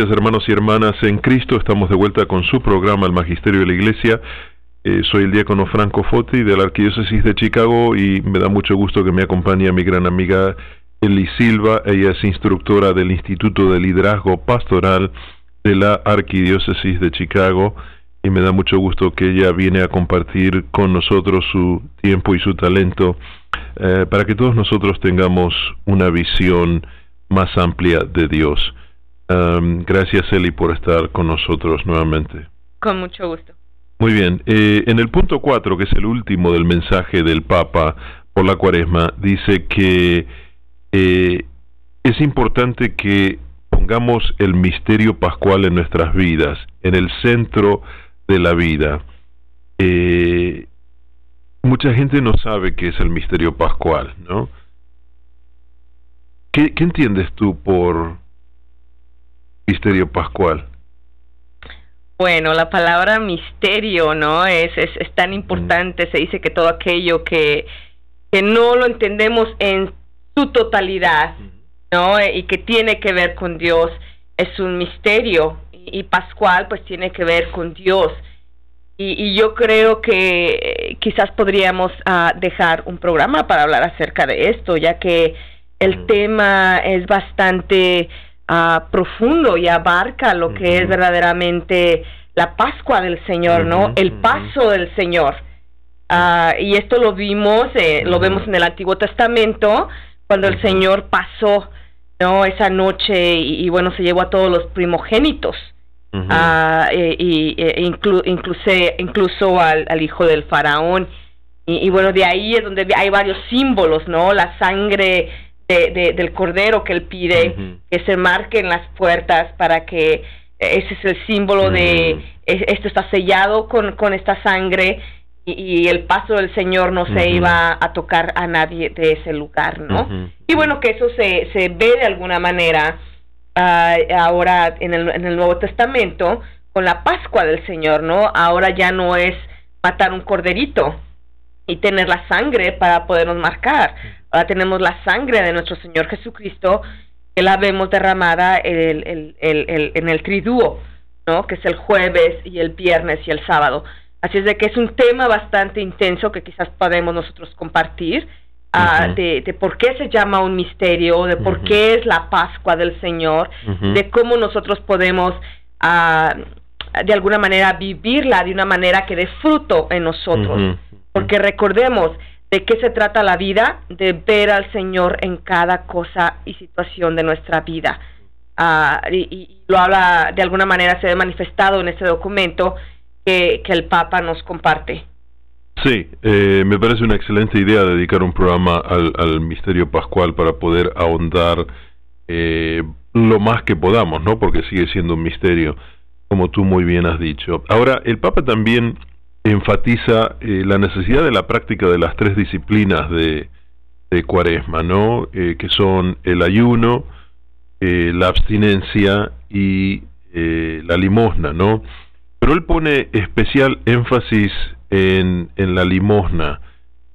Gracias hermanos y hermanas en Cristo. Estamos de vuelta con su programa El Magisterio de la Iglesia. Eh, soy el diácono Franco Foti de la Arquidiócesis de Chicago y me da mucho gusto que me acompañe mi gran amiga Eli Silva. Ella es instructora del Instituto de Liderazgo Pastoral de la Arquidiócesis de Chicago y me da mucho gusto que ella viene a compartir con nosotros su tiempo y su talento eh, para que todos nosotros tengamos una visión más amplia de Dios. Um, gracias, Eli, por estar con nosotros nuevamente. Con mucho gusto. Muy bien. Eh, en el punto 4, que es el último del mensaje del Papa por la cuaresma, dice que eh, es importante que pongamos el misterio pascual en nuestras vidas, en el centro de la vida. Eh, mucha gente no sabe qué es el misterio pascual, ¿no? ¿Qué, qué entiendes tú por misterio pascual? Bueno, la palabra misterio, ¿no? Es, es, es tan importante, se dice que todo aquello que, que no lo entendemos en su totalidad, ¿no? Y que tiene que ver con Dios, es un misterio. Y, Pascual, pues tiene que ver con Dios. Y, y yo creo que eh, quizás podríamos uh, dejar un programa para hablar acerca de esto, ya que el tema es bastante profundo y abarca lo que es verdaderamente la Pascua del Señor, ¿no? El paso del Señor. Ah, y esto lo vimos, eh, lo vemos en el Antiguo Testamento, cuando el Señor pasó, ¿no? Esa noche y, bueno, se llevó a todos los primogénitos. Ah, y, e inclu, incluso al, al, hijo del faraón. Y, y, bueno, de ahí es donde hay varios símbolos, ¿no? La sangre de, del cordero que él pide que se marquen las puertas para que ese es el símbolo de esto está sellado con, con esta sangre y, el paso del Señor no se iba a tocar a nadie de ese lugar, ¿no? Y bueno, que eso se, se ve de alguna manera uh, ahora en el, en el Nuevo Testamento con la Pascua del Señor, ¿no? Ahora ya no es matar un corderito y tener la sangre para podernos marcar. Ahora tenemos la sangre de nuestro Señor Jesucristo, que la vemos derramada el, el, el, en el triduo, ¿no? que es el jueves y el viernes y el sábado. Así es de que es un tema bastante intenso que quizás podemos nosotros compartir, uh, de, de, por qué se llama un misterio, de por qué es la Pascua del Señor, de cómo nosotros podemos uh, de alguna manera vivirla de una manera que dé fruto en nosotros. Porque recordemos, ¿De qué se trata la vida? De ver al Señor en cada cosa y situación de nuestra vida. Uh, y, lo habla, de alguna manera se ve manifestado en este documento que, el Papa nos comparte. Sí, eh, me parece una excelente idea dedicar un programa al, al misterio pascual para poder ahondar eh, lo más que podamos, ¿no? Porque sigue siendo un misterio, como tú muy bien has dicho. Ahora, el Papa también enfatiza eh, la necesidad de la práctica de las tres disciplinas de, Cuaresma, ¿no? Eh, que son el ayuno, eh, la abstinencia y eh, la limosna, ¿no? Pero él pone especial énfasis en, en la limosna,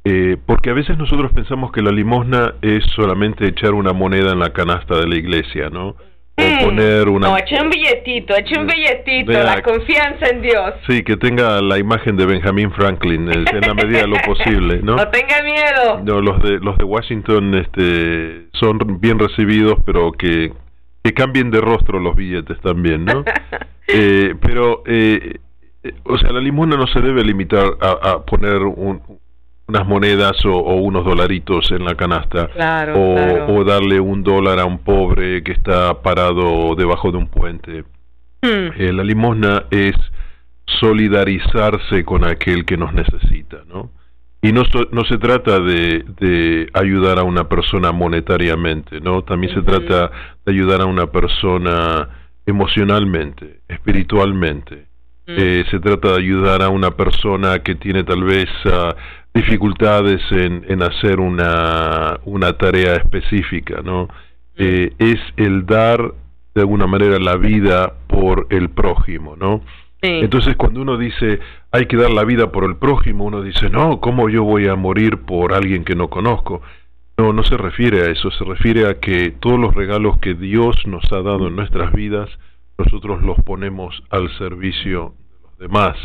eh, porque a veces nosotros pensamos que la limosna es solamente echar una moneda en la canasta de la iglesia, ¿no? O poner una... No, eche un billetito, eche un billetito, la, confianza en Dios. Sí, que tenga la imagen de Benjamin Franklin, en la medida de lo posible, ¿no? No tenga miedo. No, los de, los de Washington este, son bien recibidos, pero que, que cambien de rostro los billetes también, ¿no? eh, pero, eh, o sea, la limona no se debe limitar a, a poner un, unas monedas o, o, unos dolaritos en la canasta claro, o, claro. o, darle un dólar a un pobre que está parado debajo de un puente. Hmm. Eh, la limosna es solidarizarse con aquel que nos necesita, ¿no? Y no, so, no se trata de, de, ayudar a una persona monetariamente, ¿no? También uh -huh. se trata de ayudar a una persona emocionalmente, espiritualmente. Uh -huh. eh, se trata de ayudar a una persona que tiene tal vez uh, dificultades en, en hacer una, una, tarea específica, ¿no? Eh, es el dar de alguna manera la vida por el prójimo, ¿no? Sí. Entonces cuando uno dice hay que dar la vida por el prójimo, uno dice, no, ¿cómo yo voy a morir por alguien que no conozco? No, no se refiere a eso, se refiere a que todos los regalos que Dios nos ha dado en nuestras vidas nosotros los ponemos al servicio de los demás.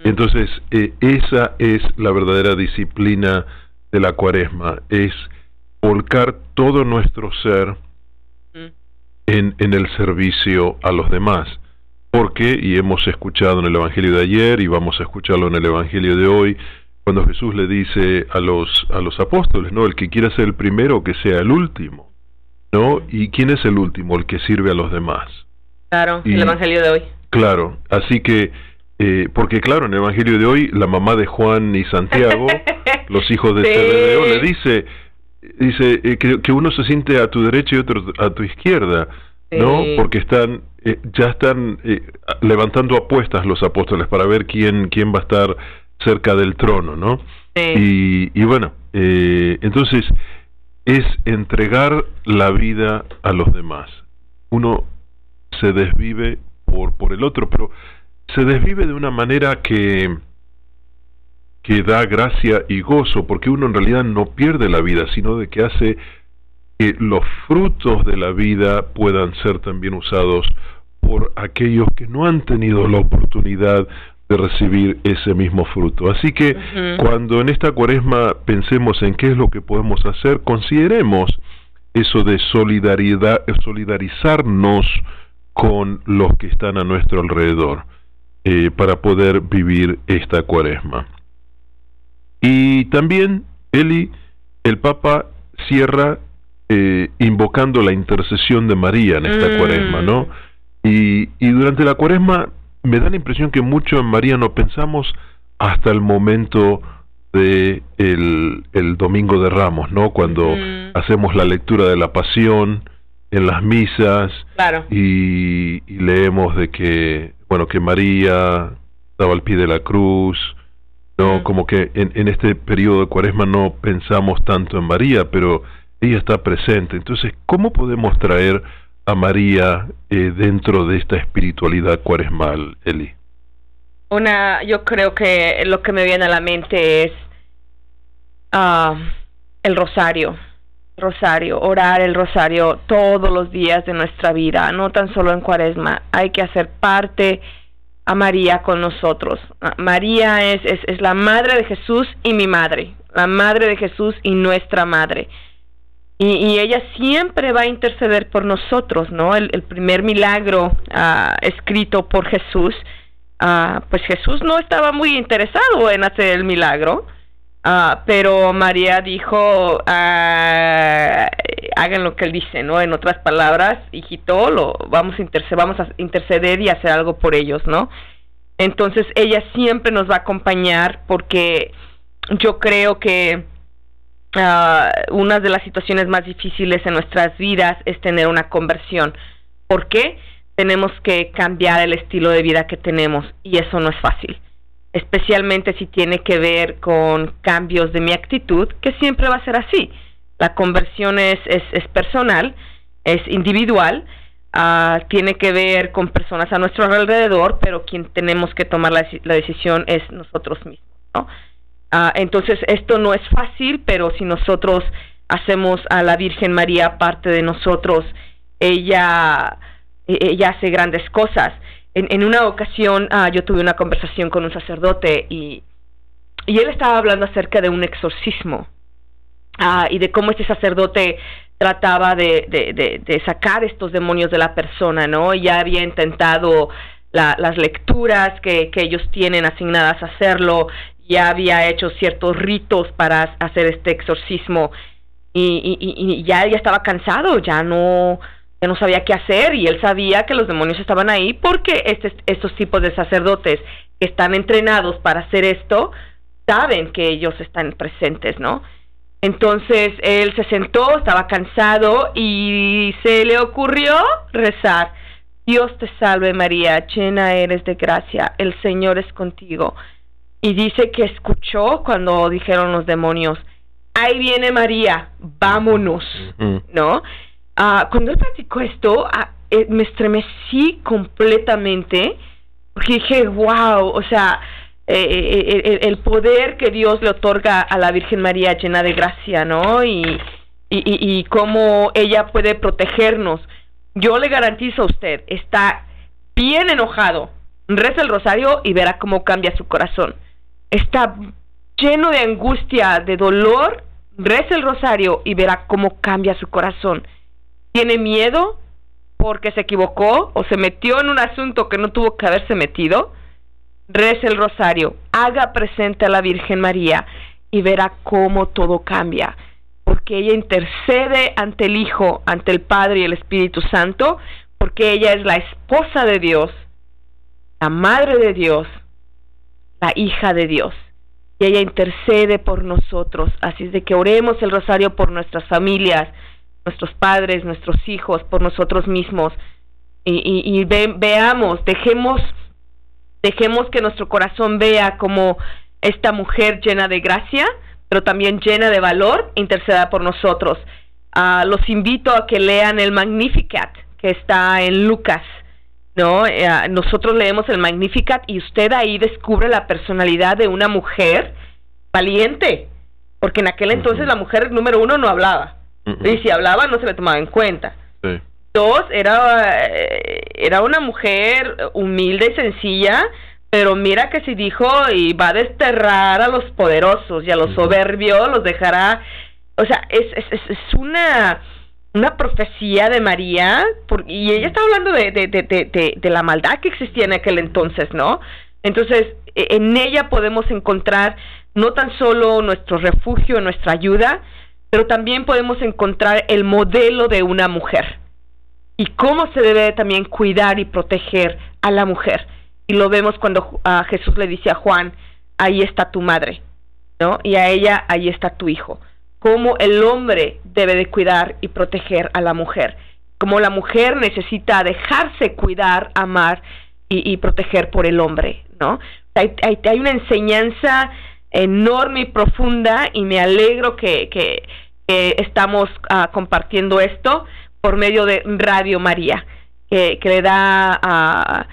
Entonces, eh, esa es la verdadera disciplina de la cuaresma, es volcar todo nuestro ser en, en el servicio a los demás. Porque, y hemos escuchado en el Evangelio de ayer y vamos a escucharlo en el Evangelio de hoy, cuando Jesús le dice a los, a los apóstoles, ¿no? El que quiera ser el primero, que sea el último, ¿no? ¿Y quién es el último? El que sirve a los demás. Claro, el Evangelio de hoy. Claro, así que, eh, porque claro, en el Evangelio de hoy, la mamá de Juan y Santiago, los hijos de Zebedeo, le dice, dice eh, que, que, uno se siente a tu derecha y otro a tu izquierda. ¿no? Porque están eh, ya están eh, levantando apuestas los apóstoles para ver quién quién va a estar cerca del trono, ¿no? Y, y, bueno, eh, entonces es entregar la vida a los demás. Uno se desvive por por el otro, pero se desvive de una manera que que da gracia y gozo, porque uno en realidad no pierde la vida, sino de que hace que los frutos de la vida puedan ser también usados por aquellos que no han tenido la oportunidad de recibir ese mismo fruto. Así que cuando en esta cuaresma pensemos en qué es lo que podemos hacer, consideremos eso de solidaridad, solidarizarnos con los que están a nuestro alrededor eh, para poder vivir esta cuaresma. Y también, Eli, el Papa cierra eh, invocando la intercesión de María en esta mm. cuaresma, ¿no? Y, y durante la cuaresma me da la impresión que mucho en María no pensamos hasta el momento de el, el domingo de Ramos, ¿no? Cuando mm. hacemos la lectura de la Pasión en las misas y, y, leemos de que bueno que María estaba al pie de la cruz, no mm. como que en, en este periodo de Cuaresma no pensamos tanto en María, pero ella está presente. Entonces, ¿cómo podemos traer a María eh, dentro de esta espiritualidad cuaresmal, Eli? Una, yo creo que lo que me viene a la mente es uh, el rosario. Rosario, orar el rosario todos los días de nuestra vida, no tan solo en cuaresma. Hay que hacer parte a María con nosotros. Ah, María es, es, es la madre de Jesús y mi madre, la madre de Jesús y nuestra madre. Y, ella siempre va a interceder por nosotros, ¿no? El, primer milagro uh, escrito por Jesús, uh, pues Jesús no estaba muy interesado en hacer el milagro, uh, pero María dijo, hagan lo que él dice, ¿no? En otras palabras, hijito, lo, vamos, a interceder, vamos a interceder y hacer algo por ellos, ¿no? Entonces ella siempre nos va a acompañar porque yo creo que uh, una de las situaciones más difíciles en nuestras vidas es tener una conversión. ¿Por qué? Tenemos que cambiar el estilo de vida que tenemos y eso no es fácil. Especialmente si tiene que ver con cambios de mi actitud, que siempre va a ser así. La conversión es, es, es personal, es individual, uh, tiene que ver con personas a nuestro alrededor, pero quien tenemos que tomar la, la decisión es nosotros mismos. ¿no? Ah, entonces, esto no es fácil, pero si nosotros hacemos a la Virgen María parte de nosotros, ella, e, ella hace grandes cosas. En, una ocasión ah, yo tuve una conversación con un sacerdote y, y él estaba hablando acerca de un exorcismo ah, y de cómo este sacerdote trataba de, de, de, sacar estos demonios de la persona, ¿no? Ya había intentado las lecturas que, que ellos tienen asignadas a hacerlo, ya había hecho ciertos ritos para hacer este exorcismo y, y, ya, ya estaba cansado, ya no, ya no sabía qué hacer y él sabía que los demonios estaban ahí porque este, estos tipos de sacerdotes que están entrenados para hacer esto saben que ellos están presentes, ¿no? Entonces él se sentó, estaba cansado y se le ocurrió rezar. Dios te salve María, llena eres de gracia, el Señor es contigo y dice que escuchó cuando dijeron los demonios, ahí viene María, vámonos, ¿no? Ah, cuando él practicó esto, ah, eh, me estremecí completamente, porque dije, wow, o sea, eh, eh, el, poder que Dios le otorga a la Virgen María llena de gracia, ¿no? Y cómo ella puede protegernos. Yo le garantizo a usted, está bien enojado, reza el rosario y verá cómo cambia su corazón. Está lleno de angustia, de dolor, reza el rosario y verá cómo cambia su corazón. Tiene miedo porque se equivocó o se metió en un asunto que no tuvo que haberse metido. Reza el rosario, haga presente a la Virgen María y verá cómo todo cambia. Porque ella intercede ante el Hijo, ante el Padre y el Espíritu Santo, porque ella es la esposa de Dios, la madre de Dios, la hija de Dios y ella intercede por nosotros. Así es de que oremos el rosario por nuestras familias, nuestros padres, nuestros hijos, por nosotros mismos. Y, veamos, dejemos, dejemos que nuestro corazón vea como esta mujer llena de gracia, pero también llena de valor, interceda por nosotros. Ah, los invito a que lean el Magnificat que está en Lucas ¿no? Eh, nosotros leemos el Magnificat y usted ahí descubre la personalidad de una mujer valiente, porque en aquel entonces la mujer número uno no hablaba, y si hablaba no se le tomaba en cuenta. Dos, era, eh, era una mujer humilde y sencilla, pero mira que si dijo y va a desterrar a los poderosos y a los soberbios, los dejará, o sea, es, es, es una una profecía de María, y ella está hablando de, de, de, de, la maldad que existía en aquel entonces, ¿no? Entonces, e, en ella podemos encontrar no tan solo nuestro refugio, nuestra ayuda, pero también podemos encontrar el modelo de una mujer y cómo se debe también cuidar y proteger a la mujer. Y lo vemos cuando a Jesús le dice a Juan, ahí está tu madre, ¿no? Y a ella, ahí está tu hijo cómo el hombre debe de cuidar y proteger a la mujer, cómo la mujer necesita dejarse cuidar, amar y, proteger por el hombre, ¿no? Hay, hay, una enseñanza enorme y profunda y me alegro que, estamos ah, compartiendo esto por medio de Radio María, que, le da ah,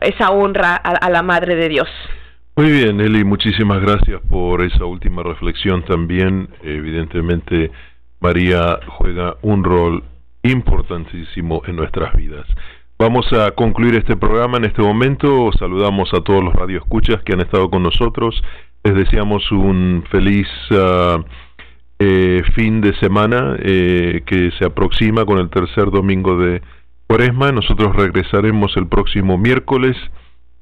esa honra a la Madre de Dios. Muy bien, Eli, muchísimas gracias por esa última reflexión también. Evidentemente, María juega un rol importantísimo en nuestras vidas. Vamos a concluir este programa en este momento. Saludamos a todos los radioescuchas que han estado con nosotros. Les deseamos un feliz ah, eh, fin de semana eh, que se aproxima con el tercer domingo de Cuaresma. Nosotros regresaremos el próximo miércoles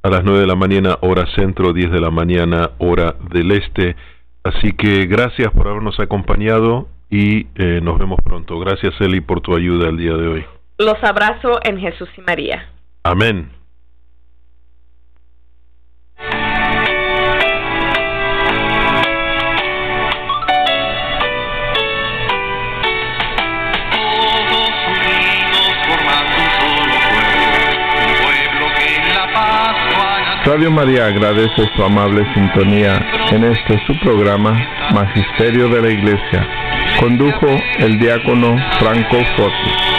a las 9 de la mañana hora centro, 10 de la mañana hora del este. Así que gracias por habernos acompañado y eh, nos vemos pronto. Gracias Eli por tu ayuda el día de hoy. Los abrazo en Jesús y María. Amén. Radio María agradece su amable sintonía en este su programa Magisterio de la Iglesia. Condujo el diácono Franco Foto.